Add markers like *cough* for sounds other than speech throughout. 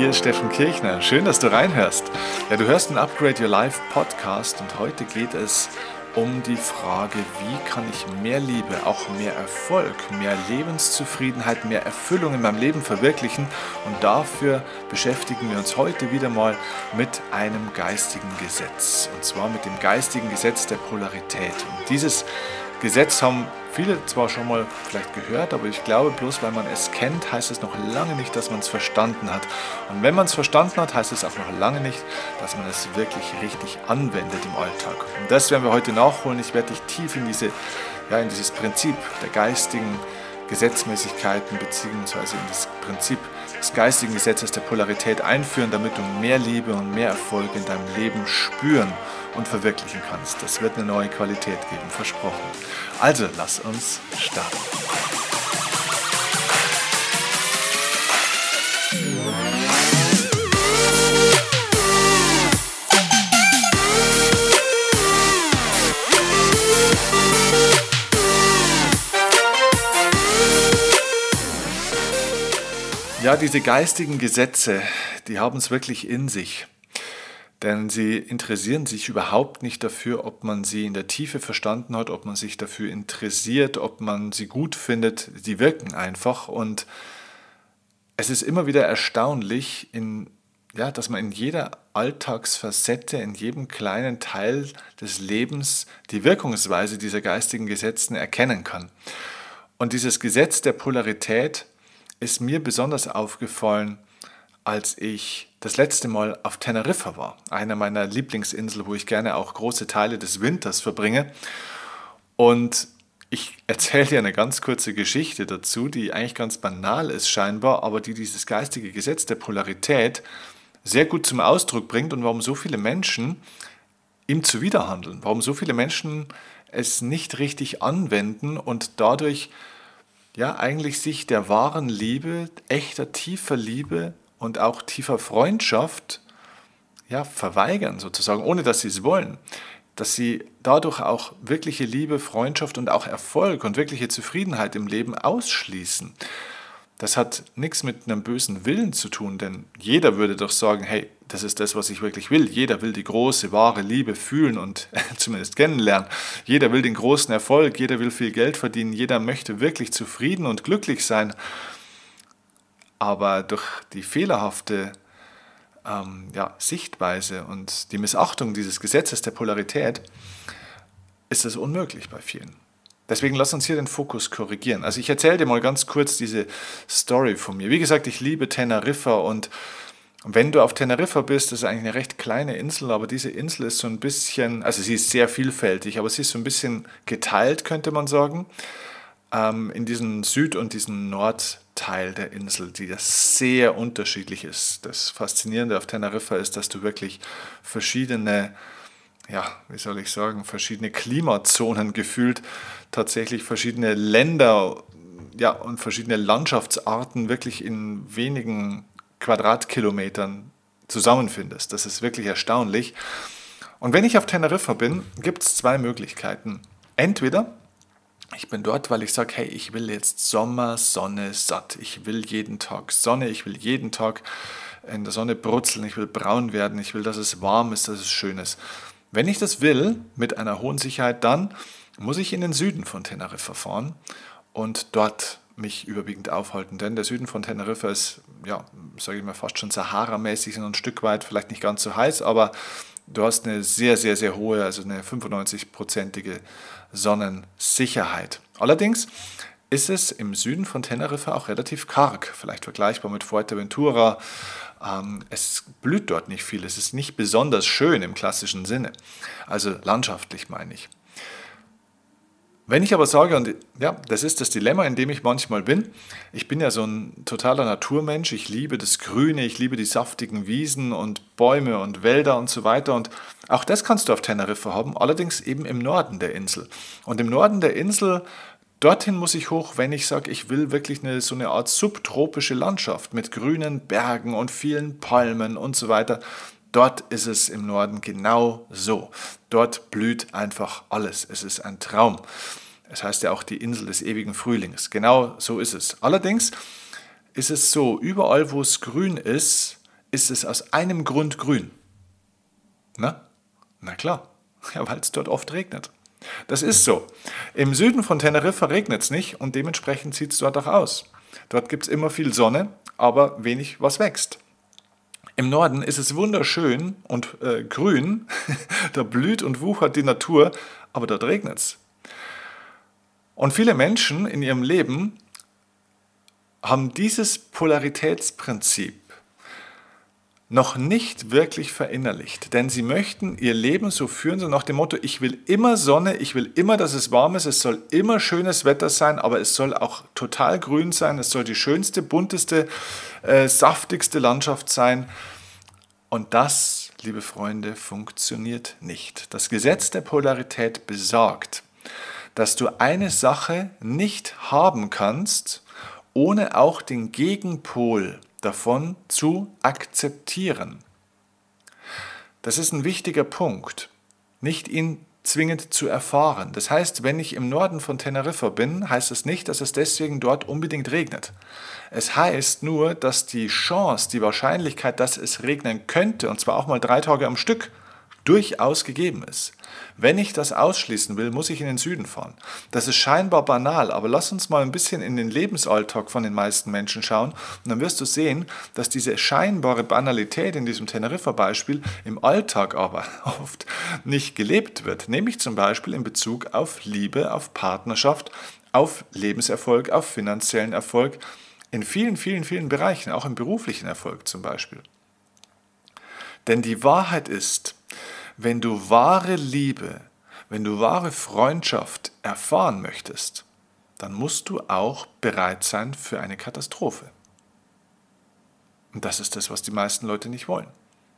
hier ist Steffen Kirchner. Schön, dass du reinhörst. Ja, du hörst einen Upgrade Your Life Podcast und heute geht es um die Frage, wie kann ich mehr Liebe, auch mehr Erfolg, mehr Lebenszufriedenheit, mehr Erfüllung in meinem Leben verwirklichen. Und dafür beschäftigen wir uns heute wieder mal mit einem geistigen Gesetz. Und zwar mit dem geistigen Gesetz der Polarität. Und dieses Gesetz haben viele zwar schon mal vielleicht gehört, aber ich glaube, bloß weil man es kennt, heißt es noch lange nicht, dass man es verstanden hat. Und wenn man es verstanden hat, heißt es auch noch lange nicht, dass man es wirklich richtig anwendet im Alltag. Und das werden wir heute nachholen. Ich werde dich tief in, diese, ja, in dieses Prinzip der geistigen Gesetzmäßigkeiten bzw. in das Prinzip des geistigen Gesetzes der Polarität einführen, damit du mehr Liebe und mehr Erfolg in deinem Leben spüren und verwirklichen kannst. Das wird eine neue Qualität geben, versprochen. Also lass uns starten. Ja, diese geistigen Gesetze, die haben es wirklich in sich. Denn sie interessieren sich überhaupt nicht dafür, ob man sie in der Tiefe verstanden hat, ob man sich dafür interessiert, ob man sie gut findet. Sie wirken einfach und es ist immer wieder erstaunlich, in, ja, dass man in jeder Alltagsfacette, in jedem kleinen Teil des Lebens die Wirkungsweise dieser geistigen Gesetzen erkennen kann. Und dieses Gesetz der Polarität ist mir besonders aufgefallen, als ich das letzte Mal auf Teneriffa war, einer meiner Lieblingsinseln, wo ich gerne auch große Teile des Winters verbringe. Und ich erzähle dir eine ganz kurze Geschichte dazu, die eigentlich ganz banal ist scheinbar, aber die dieses geistige Gesetz der Polarität sehr gut zum Ausdruck bringt und warum so viele Menschen ihm zuwiderhandeln, warum so viele Menschen es nicht richtig anwenden und dadurch ja eigentlich sich der wahren Liebe, echter, tiefer Liebe und auch tiefer Freundschaft ja, verweigern, sozusagen, ohne dass sie es wollen. Dass sie dadurch auch wirkliche Liebe, Freundschaft und auch Erfolg und wirkliche Zufriedenheit im Leben ausschließen. Das hat nichts mit einem bösen Willen zu tun, denn jeder würde doch sagen, hey, das ist das, was ich wirklich will. Jeder will die große, wahre Liebe fühlen und *laughs* zumindest kennenlernen. Jeder will den großen Erfolg, jeder will viel Geld verdienen, jeder möchte wirklich zufrieden und glücklich sein. Aber durch die fehlerhafte ähm, ja, Sichtweise und die Missachtung dieses Gesetzes der Polarität ist es unmöglich bei vielen. Deswegen lass uns hier den Fokus korrigieren. Also ich erzähle dir mal ganz kurz diese Story von mir. Wie gesagt, ich liebe Teneriffa und wenn du auf Teneriffa bist, das ist eigentlich eine recht kleine Insel, aber diese Insel ist so ein bisschen, also sie ist sehr vielfältig, aber sie ist so ein bisschen geteilt, könnte man sagen, ähm, in diesen Süd- und diesen Nordteil der Insel, die das sehr unterschiedlich ist. Das Faszinierende auf Teneriffa ist, dass du wirklich verschiedene ja, wie soll ich sagen, verschiedene Klimazonen gefühlt, tatsächlich verschiedene Länder ja, und verschiedene Landschaftsarten wirklich in wenigen Quadratkilometern zusammenfindest. Das ist wirklich erstaunlich. Und wenn ich auf Teneriffa bin, gibt es zwei Möglichkeiten. Entweder ich bin dort, weil ich sage, hey, ich will jetzt Sommer, Sonne, satt. Ich will jeden Tag Sonne, ich will jeden Tag in der Sonne brutzeln, ich will braun werden, ich will, dass es warm ist, dass es schön ist. Wenn ich das will, mit einer hohen Sicherheit, dann muss ich in den Süden von Teneriffa fahren und dort mich überwiegend aufhalten. Denn der Süden von Teneriffa ist, ja, sage ich mal, fast schon Sahara-mäßig, ein Stück weit, vielleicht nicht ganz so heiß, aber du hast eine sehr, sehr, sehr hohe, also eine 95-prozentige Sonnensicherheit. Allerdings ist es im Süden von Teneriffa auch relativ karg, vielleicht vergleichbar mit Fuerteventura es blüht dort nicht viel, es ist nicht besonders schön im klassischen Sinne, also landschaftlich meine ich. Wenn ich aber sage, und ja, das ist das Dilemma, in dem ich manchmal bin, ich bin ja so ein totaler Naturmensch, ich liebe das Grüne, ich liebe die saftigen Wiesen und Bäume und Wälder und so weiter. Und auch das kannst du auf Teneriffa haben, allerdings eben im Norden der Insel. Und im Norden der Insel Dorthin muss ich hoch, wenn ich sage, ich will wirklich eine, so eine Art subtropische Landschaft mit grünen Bergen und vielen Palmen und so weiter. Dort ist es im Norden genau so. Dort blüht einfach alles. Es ist ein Traum. Es heißt ja auch die Insel des ewigen Frühlings. Genau so ist es. Allerdings ist es so, überall wo es grün ist, ist es aus einem Grund grün. Na? Na klar, ja, weil es dort oft regnet. Das ist so. Im Süden von Teneriffa regnet es nicht und dementsprechend sieht es dort auch aus. Dort gibt es immer viel Sonne, aber wenig was wächst. Im Norden ist es wunderschön und äh, grün, *laughs* da blüht und wuchert die Natur, aber dort regnet es. Und viele Menschen in ihrem Leben haben dieses Polaritätsprinzip noch nicht wirklich verinnerlicht, denn sie möchten ihr Leben so führen, so nach dem Motto, ich will immer Sonne, ich will immer, dass es warm ist, es soll immer schönes Wetter sein, aber es soll auch total grün sein, es soll die schönste, bunteste, äh, saftigste Landschaft sein. Und das, liebe Freunde, funktioniert nicht. Das Gesetz der Polarität besagt, dass du eine Sache nicht haben kannst, ohne auch den Gegenpol davon zu akzeptieren. Das ist ein wichtiger Punkt, nicht ihn zwingend zu erfahren. Das heißt, wenn ich im Norden von Teneriffa bin, heißt es nicht, dass es deswegen dort unbedingt regnet. Es heißt nur, dass die Chance, die Wahrscheinlichkeit, dass es regnen könnte, und zwar auch mal drei Tage am Stück, durchaus gegeben ist. Wenn ich das ausschließen will, muss ich in den Süden fahren. Das ist scheinbar banal, aber lass uns mal ein bisschen in den Lebensalltag von den meisten Menschen schauen und dann wirst du sehen, dass diese scheinbare Banalität in diesem Teneriffa-Beispiel im Alltag aber *laughs* oft nicht gelebt wird. Nämlich zum Beispiel in Bezug auf Liebe, auf Partnerschaft, auf Lebenserfolg, auf finanziellen Erfolg, in vielen, vielen, vielen Bereichen, auch im beruflichen Erfolg zum Beispiel. Denn die Wahrheit ist, wenn du wahre Liebe, wenn du wahre Freundschaft erfahren möchtest, dann musst du auch bereit sein für eine Katastrophe. Und das ist das, was die meisten Leute nicht wollen.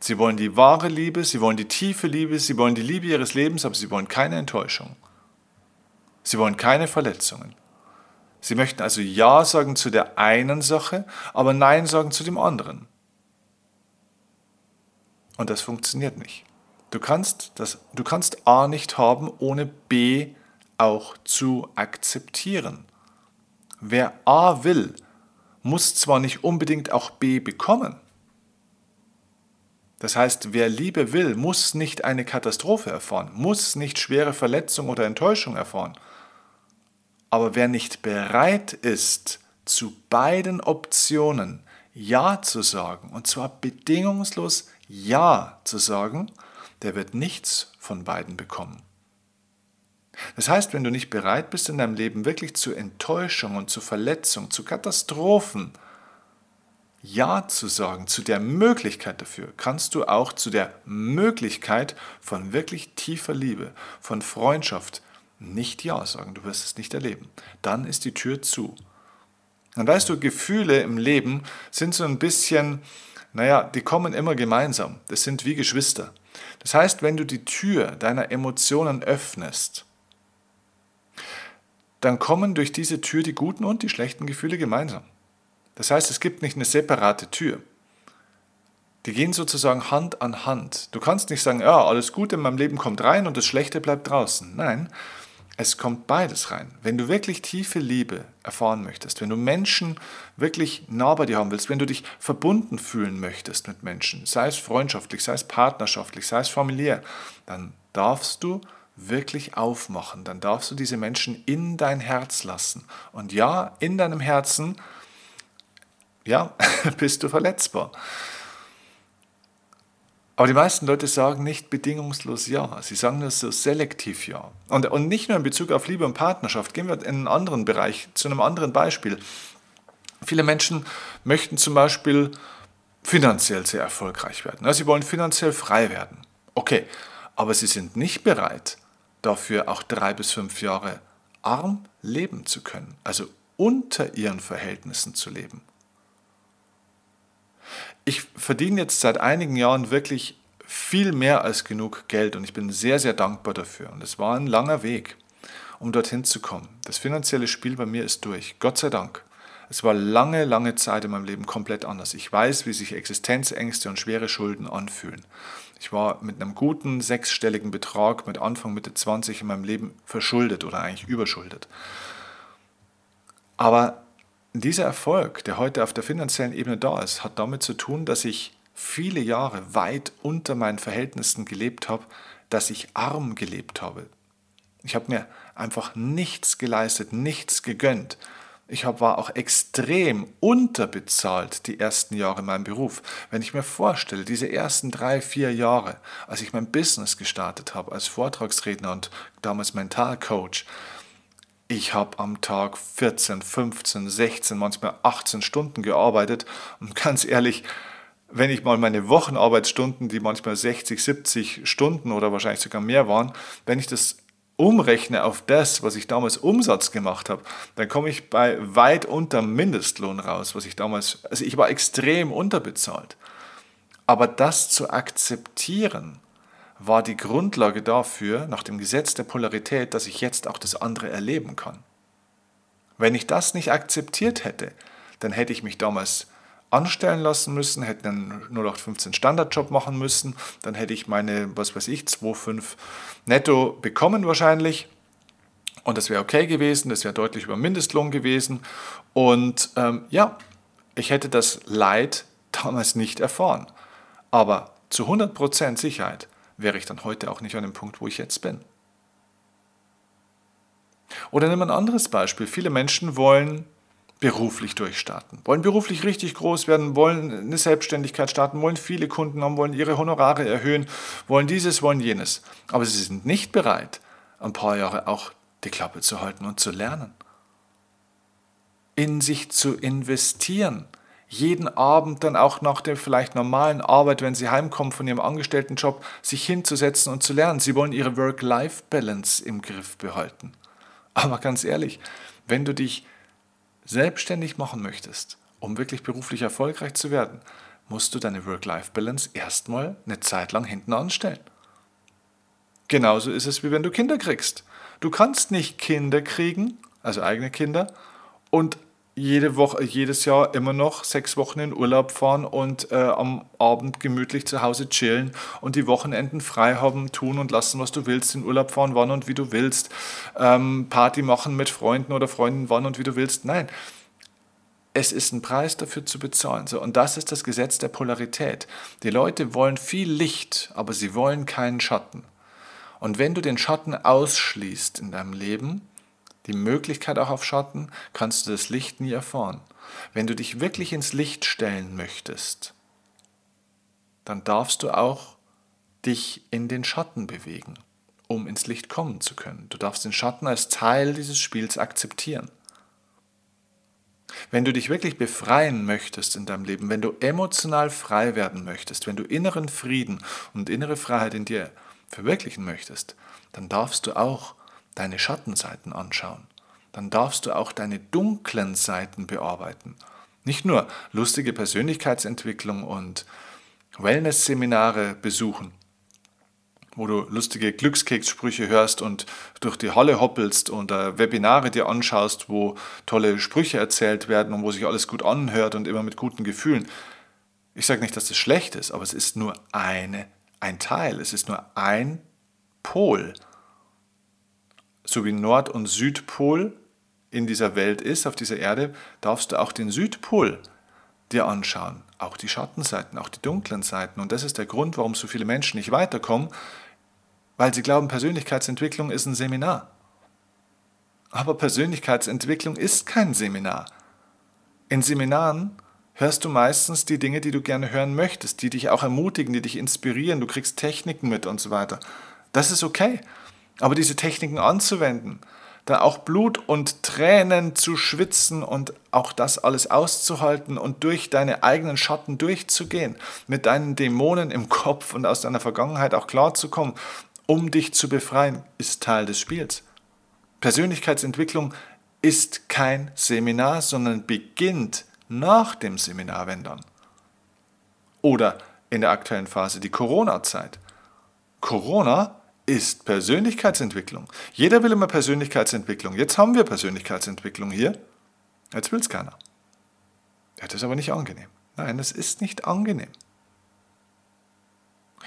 Sie wollen die wahre Liebe, sie wollen die tiefe Liebe, sie wollen die Liebe ihres Lebens, aber sie wollen keine Enttäuschung. Sie wollen keine Verletzungen. Sie möchten also Ja sagen zu der einen Sache, aber Nein sagen zu dem anderen. Und das funktioniert nicht. Du kannst, das, du kannst A nicht haben, ohne B auch zu akzeptieren. Wer A will, muss zwar nicht unbedingt auch B bekommen. Das heißt, wer Liebe will, muss nicht eine Katastrophe erfahren, muss nicht schwere Verletzung oder Enttäuschung erfahren. Aber wer nicht bereit ist, zu beiden Optionen Ja zu sagen, und zwar bedingungslos Ja zu sagen, der wird nichts von beiden bekommen. Das heißt, wenn du nicht bereit bist, in deinem Leben wirklich zu Enttäuschung und zu Verletzung, zu Katastrophen, Ja zu sagen, zu der Möglichkeit dafür, kannst du auch zu der Möglichkeit von wirklich tiefer Liebe, von Freundschaft nicht Ja sagen. Du wirst es nicht erleben. Dann ist die Tür zu. Und weißt du, Gefühle im Leben sind so ein bisschen, naja, die kommen immer gemeinsam. Das sind wie Geschwister. Das heißt, wenn du die Tür deiner Emotionen öffnest, dann kommen durch diese Tür die guten und die schlechten Gefühle gemeinsam. Das heißt, es gibt nicht eine separate Tür. Die gehen sozusagen Hand an Hand. Du kannst nicht sagen, ja, alles Gute in meinem Leben kommt rein und das Schlechte bleibt draußen. Nein, es kommt beides rein. Wenn du wirklich tiefe Liebe erfahren möchtest, wenn du Menschen wirklich nah bei dir haben willst, wenn du dich verbunden fühlen möchtest mit Menschen, sei es freundschaftlich, sei es partnerschaftlich, sei es familiär, dann darfst du wirklich aufmachen. Dann darfst du diese Menschen in dein Herz lassen. Und ja, in deinem Herzen, ja, *laughs* bist du verletzbar. Aber die meisten Leute sagen nicht bedingungslos Ja. Sie sagen nur so selektiv Ja. Und, und nicht nur in Bezug auf Liebe und Partnerschaft. Gehen wir in einen anderen Bereich, zu einem anderen Beispiel. Viele Menschen möchten zum Beispiel finanziell sehr erfolgreich werden. Sie wollen finanziell frei werden. Okay, aber sie sind nicht bereit, dafür auch drei bis fünf Jahre arm leben zu können, also unter ihren Verhältnissen zu leben ich verdiene jetzt seit einigen Jahren wirklich viel mehr als genug Geld und ich bin sehr, sehr dankbar dafür. Und es war ein langer Weg, um dorthin zu kommen. Das finanzielle Spiel bei mir ist durch, Gott sei Dank. Es war lange, lange Zeit in meinem Leben komplett anders. Ich weiß, wie sich Existenzängste und schwere Schulden anfühlen. Ich war mit einem guten sechsstelligen Betrag mit Anfang Mitte 20 in meinem Leben verschuldet oder eigentlich überschuldet. Aber dieser Erfolg, der heute auf der finanziellen Ebene da ist, hat damit zu tun, dass ich viele Jahre weit unter meinen Verhältnissen gelebt habe, dass ich arm gelebt habe. Ich habe mir einfach nichts geleistet, nichts gegönnt. Ich war auch extrem unterbezahlt die ersten Jahre in meinem Beruf. Wenn ich mir vorstelle, diese ersten drei, vier Jahre, als ich mein Business gestartet habe als Vortragsredner und damals Mentalcoach, ich habe am Tag 14, 15, 16, manchmal 18 Stunden gearbeitet und ganz ehrlich, wenn ich mal meine Wochenarbeitsstunden, die manchmal 60, 70 Stunden oder wahrscheinlich sogar mehr waren, wenn ich das umrechne auf das, was ich damals Umsatz gemacht habe, dann komme ich bei weit unter Mindestlohn raus, was ich damals, also ich war extrem unterbezahlt. Aber das zu akzeptieren, war die Grundlage dafür, nach dem Gesetz der Polarität, dass ich jetzt auch das andere erleben kann. Wenn ich das nicht akzeptiert hätte, dann hätte ich mich damals anstellen lassen müssen, hätte einen 0815 Standardjob machen müssen, dann hätte ich meine, was weiß ich, 2,5 netto bekommen wahrscheinlich. Und das wäre okay gewesen, das wäre deutlich über Mindestlohn gewesen. Und ähm, ja, ich hätte das Leid damals nicht erfahren. Aber zu 100% Sicherheit wäre ich dann heute auch nicht an dem Punkt, wo ich jetzt bin. Oder wir ein anderes Beispiel. Viele Menschen wollen beruflich durchstarten, wollen beruflich richtig groß werden, wollen eine Selbstständigkeit starten, wollen viele Kunden haben, wollen ihre Honorare erhöhen, wollen dieses, wollen jenes. Aber sie sind nicht bereit, ein paar Jahre auch die Klappe zu halten und zu lernen. In sich zu investieren. Jeden Abend dann auch nach der vielleicht normalen Arbeit, wenn sie heimkommen von ihrem Angestelltenjob, sich hinzusetzen und zu lernen. Sie wollen ihre Work-Life-Balance im Griff behalten. Aber ganz ehrlich, wenn du dich selbstständig machen möchtest, um wirklich beruflich erfolgreich zu werden, musst du deine Work-Life-Balance erstmal eine Zeit lang hinten anstellen. Genauso ist es, wie wenn du Kinder kriegst. Du kannst nicht Kinder kriegen, also eigene Kinder, und jede Woche, jedes Jahr immer noch sechs Wochen in Urlaub fahren und äh, am Abend gemütlich zu Hause chillen und die Wochenenden frei haben, tun und lassen, was du willst, in Urlaub fahren, wann und wie du willst, ähm, Party machen mit Freunden oder Freunden, wann und wie du willst. Nein, es ist ein Preis dafür zu bezahlen. So, und das ist das Gesetz der Polarität. Die Leute wollen viel Licht, aber sie wollen keinen Schatten. Und wenn du den Schatten ausschließt in deinem Leben, die Möglichkeit auch auf Schatten, kannst du das Licht nie erfahren. Wenn du dich wirklich ins Licht stellen möchtest, dann darfst du auch dich in den Schatten bewegen, um ins Licht kommen zu können. Du darfst den Schatten als Teil dieses Spiels akzeptieren. Wenn du dich wirklich befreien möchtest in deinem Leben, wenn du emotional frei werden möchtest, wenn du inneren Frieden und innere Freiheit in dir verwirklichen möchtest, dann darfst du auch deine Schattenseiten anschauen. Dann darfst du auch deine dunklen Seiten bearbeiten. Nicht nur lustige Persönlichkeitsentwicklung und Wellness-Seminare besuchen, wo du lustige Glückskekssprüche hörst und durch die Halle hoppelst und Webinare dir anschaust, wo tolle Sprüche erzählt werden und wo sich alles gut anhört und immer mit guten Gefühlen. Ich sage nicht, dass das schlecht ist, aber es ist nur eine, ein Teil, es ist nur ein Pol so wie Nord- und Südpol in dieser Welt ist, auf dieser Erde, darfst du auch den Südpol dir anschauen. Auch die Schattenseiten, auch die dunklen Seiten. Und das ist der Grund, warum so viele Menschen nicht weiterkommen, weil sie glauben, Persönlichkeitsentwicklung ist ein Seminar. Aber Persönlichkeitsentwicklung ist kein Seminar. In Seminaren hörst du meistens die Dinge, die du gerne hören möchtest, die dich auch ermutigen, die dich inspirieren, du kriegst Techniken mit und so weiter. Das ist okay. Aber diese Techniken anzuwenden, dann auch Blut und Tränen zu schwitzen und auch das alles auszuhalten und durch deine eigenen Schatten durchzugehen, mit deinen Dämonen im Kopf und aus deiner Vergangenheit auch klarzukommen, um dich zu befreien, ist Teil des Spiels. Persönlichkeitsentwicklung ist kein Seminar, sondern beginnt nach dem Seminar, wenn dann. Oder in der aktuellen Phase die Corona-Zeit. Corona ist Persönlichkeitsentwicklung. Jeder will immer Persönlichkeitsentwicklung. Jetzt haben wir Persönlichkeitsentwicklung hier. Jetzt will es keiner. Ja, das ist aber nicht angenehm. Nein, das ist nicht angenehm.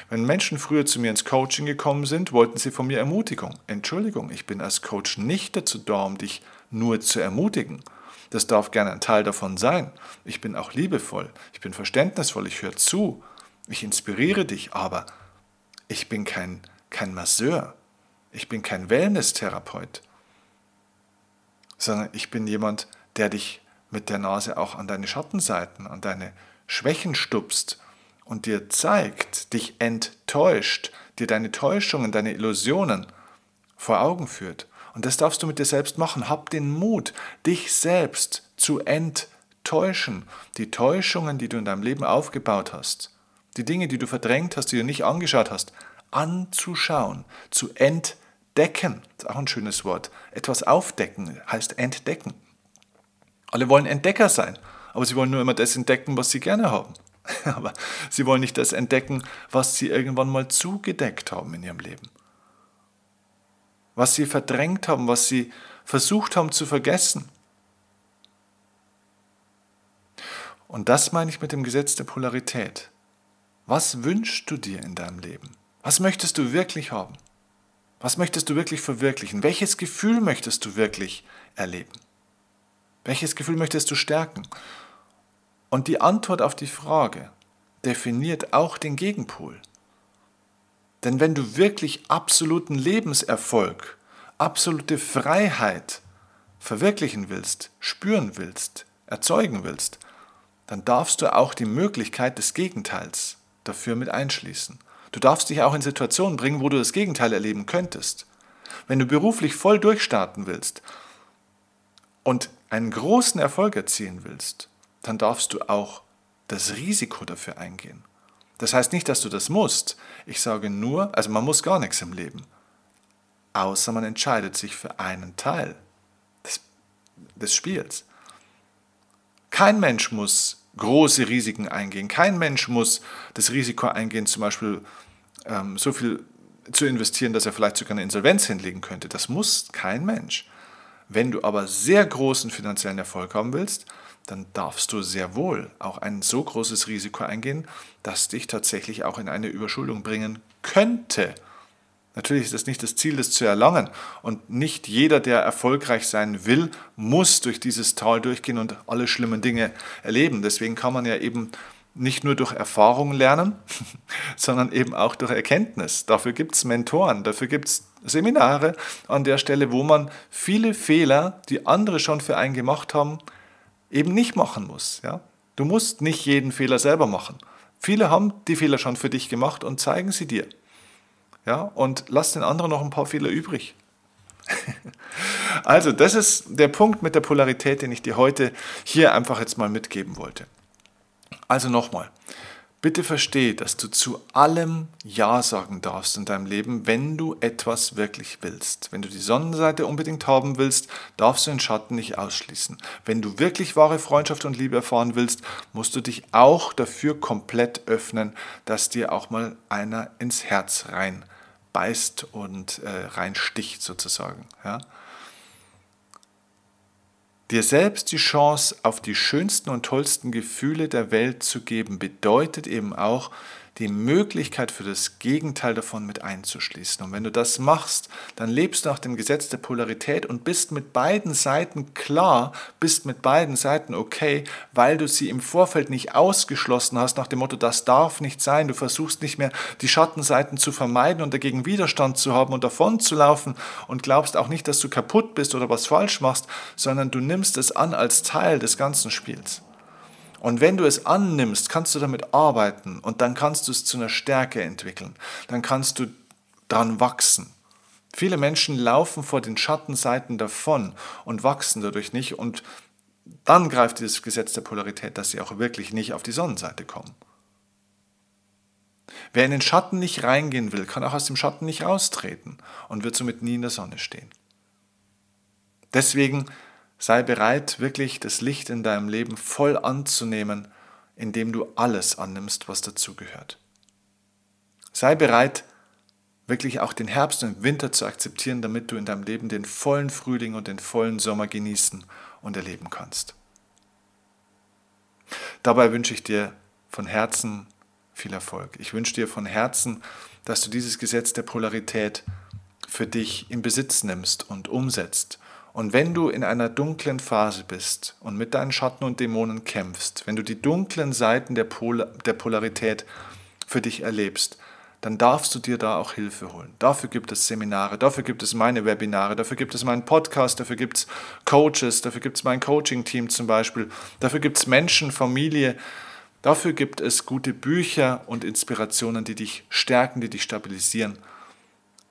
Wenn Menschen früher zu mir ins Coaching gekommen sind, wollten sie von mir Ermutigung. Entschuldigung, ich bin als Coach nicht dazu da, um dich nur zu ermutigen. Das darf gerne ein Teil davon sein. Ich bin auch liebevoll, ich bin verständnisvoll, ich höre zu. Ich inspiriere dich, aber ich bin kein, kein Masseur. Ich bin kein Wellness-Therapeut. Sondern ich bin jemand, der dich mit der Nase auch an deine Schattenseiten, an deine Schwächen stupst und dir zeigt, dich enttäuscht, dir deine Täuschungen, deine Illusionen vor Augen führt. Und das darfst du mit dir selbst machen. Hab den Mut, dich selbst zu enttäuschen. Die Täuschungen, die du in deinem Leben aufgebaut hast, die Dinge, die du verdrängt hast, die du nicht angeschaut hast, anzuschauen, zu entdecken. Das ist auch ein schönes Wort. Etwas aufdecken heißt entdecken. Alle wollen Entdecker sein, aber sie wollen nur immer das entdecken, was sie gerne haben. *laughs* Aber sie wollen nicht das entdecken, was sie irgendwann mal zugedeckt haben in ihrem Leben. Was sie verdrängt haben, was sie versucht haben zu vergessen. Und das meine ich mit dem Gesetz der Polarität. Was wünschst du dir in deinem Leben? Was möchtest du wirklich haben? Was möchtest du wirklich verwirklichen? Welches Gefühl möchtest du wirklich erleben? Welches Gefühl möchtest du stärken? Und die Antwort auf die Frage definiert auch den Gegenpol. Denn wenn du wirklich absoluten Lebenserfolg, absolute Freiheit verwirklichen willst, spüren willst, erzeugen willst, dann darfst du auch die Möglichkeit des Gegenteils dafür mit einschließen. Du darfst dich auch in Situationen bringen, wo du das Gegenteil erleben könntest. Wenn du beruflich voll durchstarten willst und einen großen Erfolg erzielen willst, dann darfst du auch das Risiko dafür eingehen. Das heißt nicht, dass du das musst. Ich sage nur, also man muss gar nichts im Leben. Außer man entscheidet sich für einen Teil des, des Spiels. Kein Mensch muss große Risiken eingehen. Kein Mensch muss das Risiko eingehen, zum Beispiel ähm, so viel zu investieren, dass er vielleicht sogar eine Insolvenz hinlegen könnte. Das muss kein Mensch. Wenn du aber sehr großen finanziellen Erfolg haben willst, dann darfst du sehr wohl auch ein so großes Risiko eingehen, dass dich tatsächlich auch in eine Überschuldung bringen könnte. Natürlich ist das nicht das Ziel, das zu erlangen. Und nicht jeder, der erfolgreich sein will, muss durch dieses Tal durchgehen und alle schlimmen Dinge erleben. Deswegen kann man ja eben nicht nur durch Erfahrung lernen, *laughs* sondern eben auch durch Erkenntnis. Dafür gibt es Mentoren, dafür gibt es Seminare an der Stelle, wo man viele Fehler, die andere schon für einen gemacht haben, eben nicht machen muss. Ja? Du musst nicht jeden Fehler selber machen. Viele haben die Fehler schon für dich gemacht und zeigen sie dir. Ja? Und lass den anderen noch ein paar Fehler übrig. *laughs* also, das ist der Punkt mit der Polarität, den ich dir heute hier einfach jetzt mal mitgeben wollte. Also nochmal, Bitte verstehe, dass du zu allem Ja sagen darfst in deinem Leben, wenn du etwas wirklich willst. Wenn du die Sonnenseite unbedingt haben willst, darfst du den Schatten nicht ausschließen. Wenn du wirklich wahre Freundschaft und Liebe erfahren willst, musst du dich auch dafür komplett öffnen, dass dir auch mal einer ins Herz rein beißt und äh, reinsticht sozusagen. Ja? Dir selbst die Chance auf die schönsten und tollsten Gefühle der Welt zu geben, bedeutet eben auch, die Möglichkeit für das Gegenteil davon mit einzuschließen. Und wenn du das machst, dann lebst du nach dem Gesetz der Polarität und bist mit beiden Seiten klar, bist mit beiden Seiten okay, weil du sie im Vorfeld nicht ausgeschlossen hast nach dem Motto, das darf nicht sein. Du versuchst nicht mehr die Schattenseiten zu vermeiden und dagegen Widerstand zu haben und davon zu laufen und glaubst auch nicht, dass du kaputt bist oder was falsch machst, sondern du nimmst es an als Teil des ganzen Spiels. Und wenn du es annimmst, kannst du damit arbeiten und dann kannst du es zu einer Stärke entwickeln. Dann kannst du dran wachsen. Viele Menschen laufen vor den Schattenseiten davon und wachsen dadurch nicht und dann greift dieses Gesetz der Polarität, dass sie auch wirklich nicht auf die Sonnenseite kommen. Wer in den Schatten nicht reingehen will, kann auch aus dem Schatten nicht raustreten und wird somit nie in der Sonne stehen. Deswegen Sei bereit, wirklich das Licht in deinem Leben voll anzunehmen, indem du alles annimmst, was dazugehört. Sei bereit, wirklich auch den Herbst und Winter zu akzeptieren, damit du in deinem Leben den vollen Frühling und den vollen Sommer genießen und erleben kannst. Dabei wünsche ich dir von Herzen viel Erfolg. Ich wünsche dir von Herzen, dass du dieses Gesetz der Polarität für dich in Besitz nimmst und umsetzt und wenn du in einer dunklen Phase bist und mit deinen Schatten und Dämonen kämpfst, wenn du die dunklen Seiten der, Pol der Polarität für dich erlebst, dann darfst du dir da auch Hilfe holen. Dafür gibt es Seminare, dafür gibt es meine Webinare, dafür gibt es meinen Podcast, dafür gibt es Coaches, dafür gibt es mein Coaching-Team zum Beispiel, dafür gibt es Menschen, Familie, dafür gibt es gute Bücher und Inspirationen, die dich stärken, die dich stabilisieren.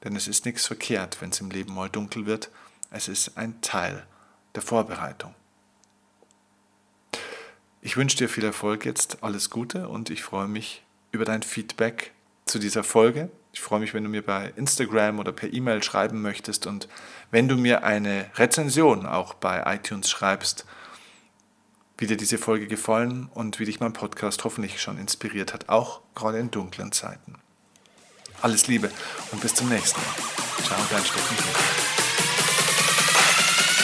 Denn es ist nichts verkehrt, wenn es im Leben mal dunkel wird. Es ist ein Teil der Vorbereitung. Ich wünsche dir viel Erfolg jetzt, alles Gute und ich freue mich über dein Feedback zu dieser Folge. Ich freue mich, wenn du mir bei Instagram oder per E-Mail schreiben möchtest und wenn du mir eine Rezension auch bei iTunes schreibst, wie dir diese Folge gefallen und wie dich mein Podcast hoffentlich schon inspiriert hat, auch gerade in dunklen Zeiten. Alles Liebe und bis zum nächsten Mal. Ciao, dein Steffen.